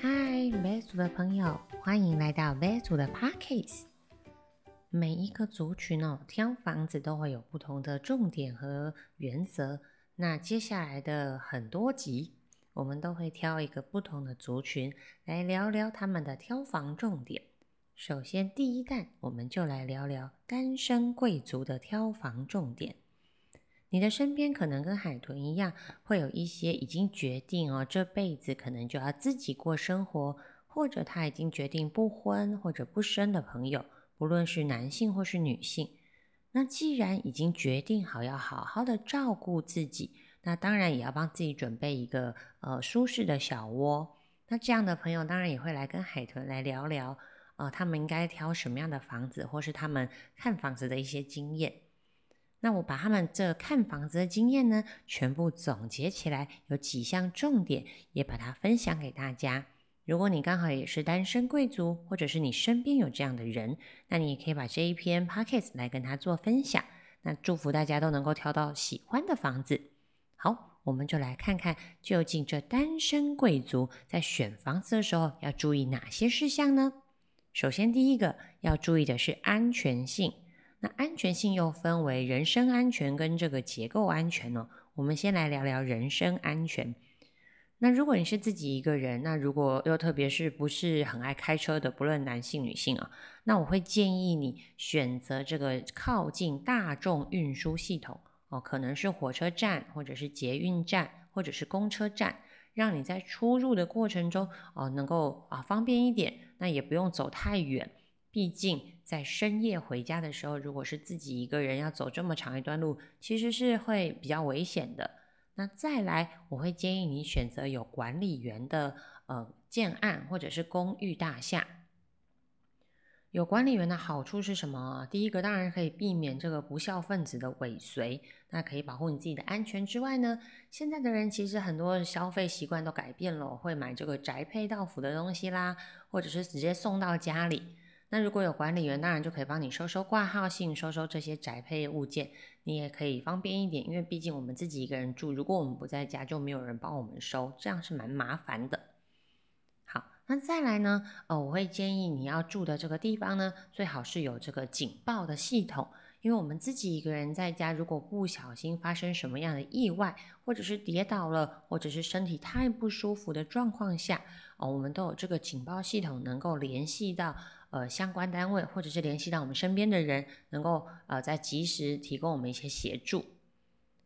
嗨，V 组的朋友，欢迎来到 V 组的 Parkes。每一个族群哦，挑房子都会有不同的重点和原则。那接下来的很多集，我们都会挑一个不同的族群来聊聊他们的挑房重点。首先，第一弹，我们就来聊聊单身贵族的挑房重点。你的身边可能跟海豚一样，会有一些已经决定哦，这辈子可能就要自己过生活，或者他已经决定不婚或者不生的朋友，不论是男性或是女性。那既然已经决定好要好好的照顾自己，那当然也要帮自己准备一个呃舒适的小窝。那这样的朋友当然也会来跟海豚来聊聊，呃，他们应该挑什么样的房子，或是他们看房子的一些经验。那我把他们这看房子的经验呢，全部总结起来，有几项重点，也把它分享给大家。如果你刚好也是单身贵族，或者是你身边有这样的人，那你也可以把这一篇 p o c k e t 来跟他做分享。那祝福大家都能够挑到喜欢的房子。好，我们就来看看，究竟这单身贵族在选房子的时候要注意哪些事项呢？首先，第一个要注意的是安全性。那安全性又分为人身安全跟这个结构安全哦。我们先来聊聊人身安全。那如果你是自己一个人，那如果又特别是不是很爱开车的，不论男性女性啊，那我会建议你选择这个靠近大众运输系统哦，可能是火车站或者是捷运站或者是公车站，让你在出入的过程中哦能够啊方便一点，那也不用走太远。毕竟在深夜回家的时候，如果是自己一个人要走这么长一段路，其实是会比较危险的。那再来，我会建议你选择有管理员的呃建案或者是公寓大厦。有管理员的好处是什么？第一个当然可以避免这个不孝分子的尾随，那可以保护你自己的安全之外呢，现在的人其实很多消费习惯都改变了，会买这个宅配到府的东西啦，或者是直接送到家里。那如果有管理员，当然就可以帮你收收挂号信，收收这些宅配物件，你也可以方便一点。因为毕竟我们自己一个人住，如果我们不在家，就没有人帮我们收，这样是蛮麻烦的。好，那再来呢？呃，我会建议你要住的这个地方呢，最好是有这个警报的系统。因为我们自己一个人在家，如果不小心发生什么样的意外，或者是跌倒了，或者是身体太不舒服的状况下，哦，我们都有这个警报系统能够联系到。呃，相关单位或者是联系到我们身边的人，能够呃在及时提供我们一些协助。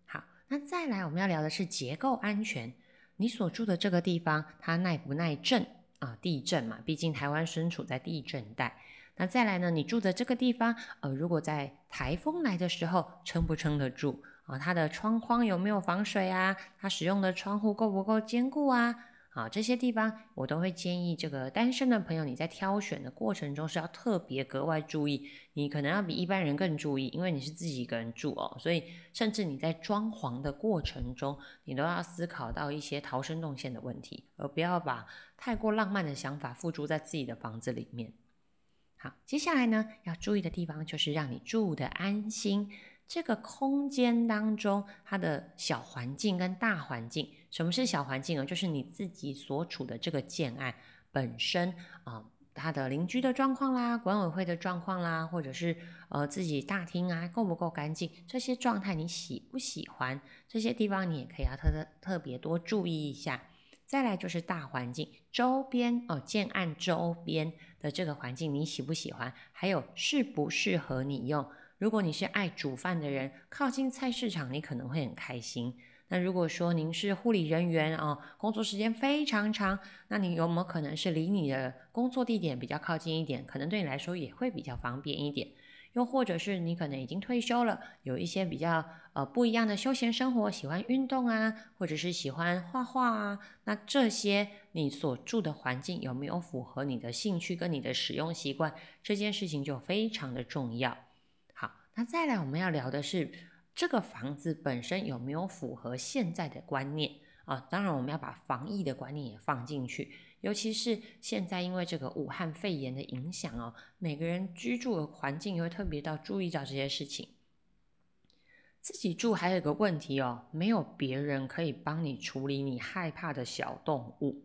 好，那再来我们要聊的是结构安全。你所住的这个地方，它耐不耐震啊？地震嘛，毕竟台湾身处在地震带。那再来呢，你住的这个地方，呃，如果在台风来的时候，撑不撑得住啊？它的窗框有没有防水啊？它使用的窗户够不够坚固啊？啊，这些地方我都会建议这个单身的朋友，你在挑选的过程中是要特别格外注意，你可能要比一般人更注意，因为你是自己一个人住哦，所以甚至你在装潢的过程中，你都要思考到一些逃生动线的问题，而不要把太过浪漫的想法付诸在自己的房子里面。好，接下来呢要注意的地方就是让你住的安心。这个空间当中，它的小环境跟大环境，什么是小环境啊？就是你自己所处的这个建案本身啊，它的邻居的状况啦，管委会的状况啦，或者是呃自己大厅啊够不够干净，这些状态你喜不喜欢？这些地方你也可以要特特特别多注意一下。再来就是大环境周边哦，建案周边的这个环境你喜不喜欢？还有适不适合你用？如果你是爱煮饭的人，靠近菜市场，你可能会很开心。那如果说您是护理人员哦，工作时间非常长，那你有没有可能是离你的工作地点比较靠近一点？可能对你来说也会比较方便一点。又或者是你可能已经退休了，有一些比较呃不一样的休闲生活，喜欢运动啊，或者是喜欢画画啊，那这些你所住的环境有没有符合你的兴趣跟你的使用习惯？这件事情就非常的重要。那再来，我们要聊的是这个房子本身有没有符合现在的观念啊？当然，我们要把防疫的观念也放进去，尤其是现在因为这个武汉肺炎的影响哦，每个人居住的环境也会特别到注意到这些事情。自己住还有一个问题哦，没有别人可以帮你处理你害怕的小动物。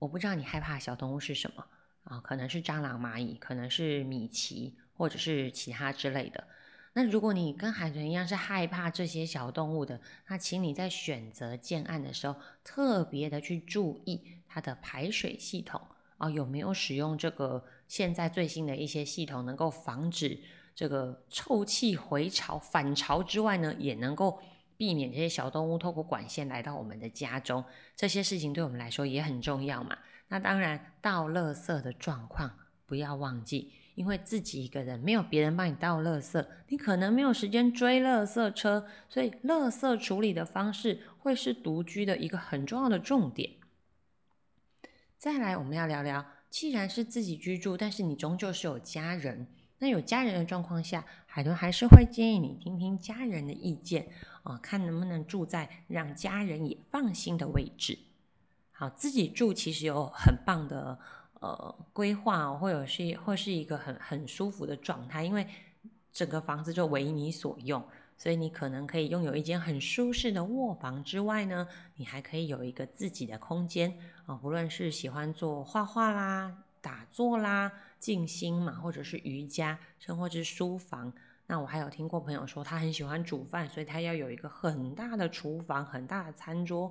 我不知道你害怕小动物是什么啊？可能是蟑螂、蚂蚁，可能是米奇，或者是其他之类的。那如果你跟海豚一样是害怕这些小动物的，那请你在选择建案的时候，特别的去注意它的排水系统啊，有没有使用这个现在最新的一些系统，能够防止这个臭气回潮、反潮之外呢，也能够。避免这些小动物透过管线来到我们的家中，这些事情对我们来说也很重要嘛。那当然，倒垃圾的状况不要忘记，因为自己一个人没有别人帮你倒垃圾，你可能没有时间追垃圾车，所以垃圾处理的方式会是独居的一个很重要的重点。再来，我们要聊聊，既然是自己居住，但是你终究是有家人。那有家人的状况下，海豚还是会建议你听听家人的意见啊，看能不能住在让家人也放心的位置。好，自己住其实有很棒的呃规划，或者是或是一个很很舒服的状态，因为整个房子就为你所用，所以你可能可以拥有一间很舒适的卧房之外呢，你还可以有一个自己的空间啊，不论是喜欢做画画啦。打坐啦，静心嘛，或者是瑜伽，甚或是书房。那我还有听过朋友说，他很喜欢煮饭，所以他要有一个很大的厨房，很大的餐桌，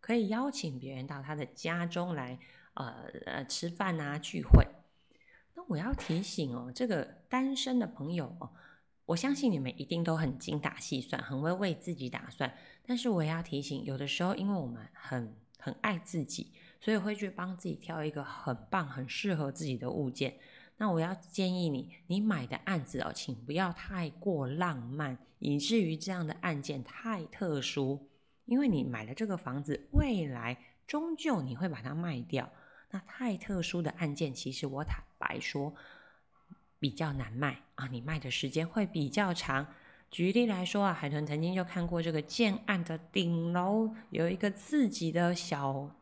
可以邀请别人到他的家中来，呃呃吃饭啊聚会。那我要提醒哦，这个单身的朋友哦，我相信你们一定都很精打细算，很会为自己打算。但是我也要提醒，有的时候因为我们很很爱自己。所以会去帮自己挑一个很棒、很适合自己的物件。那我要建议你，你买的案子哦，请不要太过浪漫，以至于这样的案件太特殊。因为你买了这个房子，未来终究你会把它卖掉。那太特殊的案件，其实我坦白说比较难卖啊，你卖的时间会比较长。举例来说啊，海豚曾经就看过这个建案的顶楼有一个自己的小。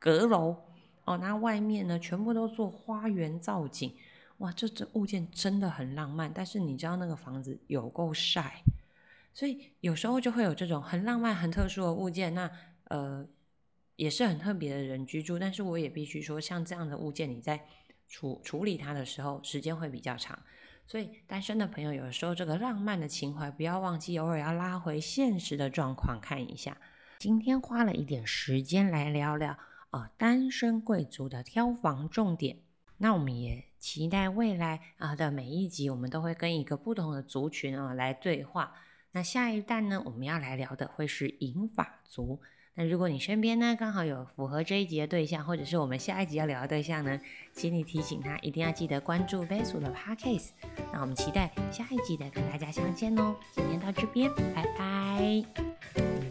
阁楼哦，那外面呢，全部都做花园造景，哇，这这物件真的很浪漫。但是你知道那个房子有够晒，所以有时候就会有这种很浪漫、很特殊的物件。那呃，也是很特别的人居住。但是我也必须说，像这样的物件，你在处处理它的时候，时间会比较长。所以单身的朋友，有时候这个浪漫的情怀，不要忘记，偶尔要拉回现实的状况看一下。今天花了一点时间来聊聊。啊，单身贵族的挑房重点。那我们也期待未来啊的每一集，我们都会跟一个不同的族群啊来对话。那下一代呢，我们要来聊的会是银发族。那如果你身边呢刚好有符合这一集的对象，或者是我们下一集要聊的对象呢，请你提醒他一定要记得关注 v e s 的 Podcast。那我们期待下一集的跟大家相见哦。今天到这边，拜拜。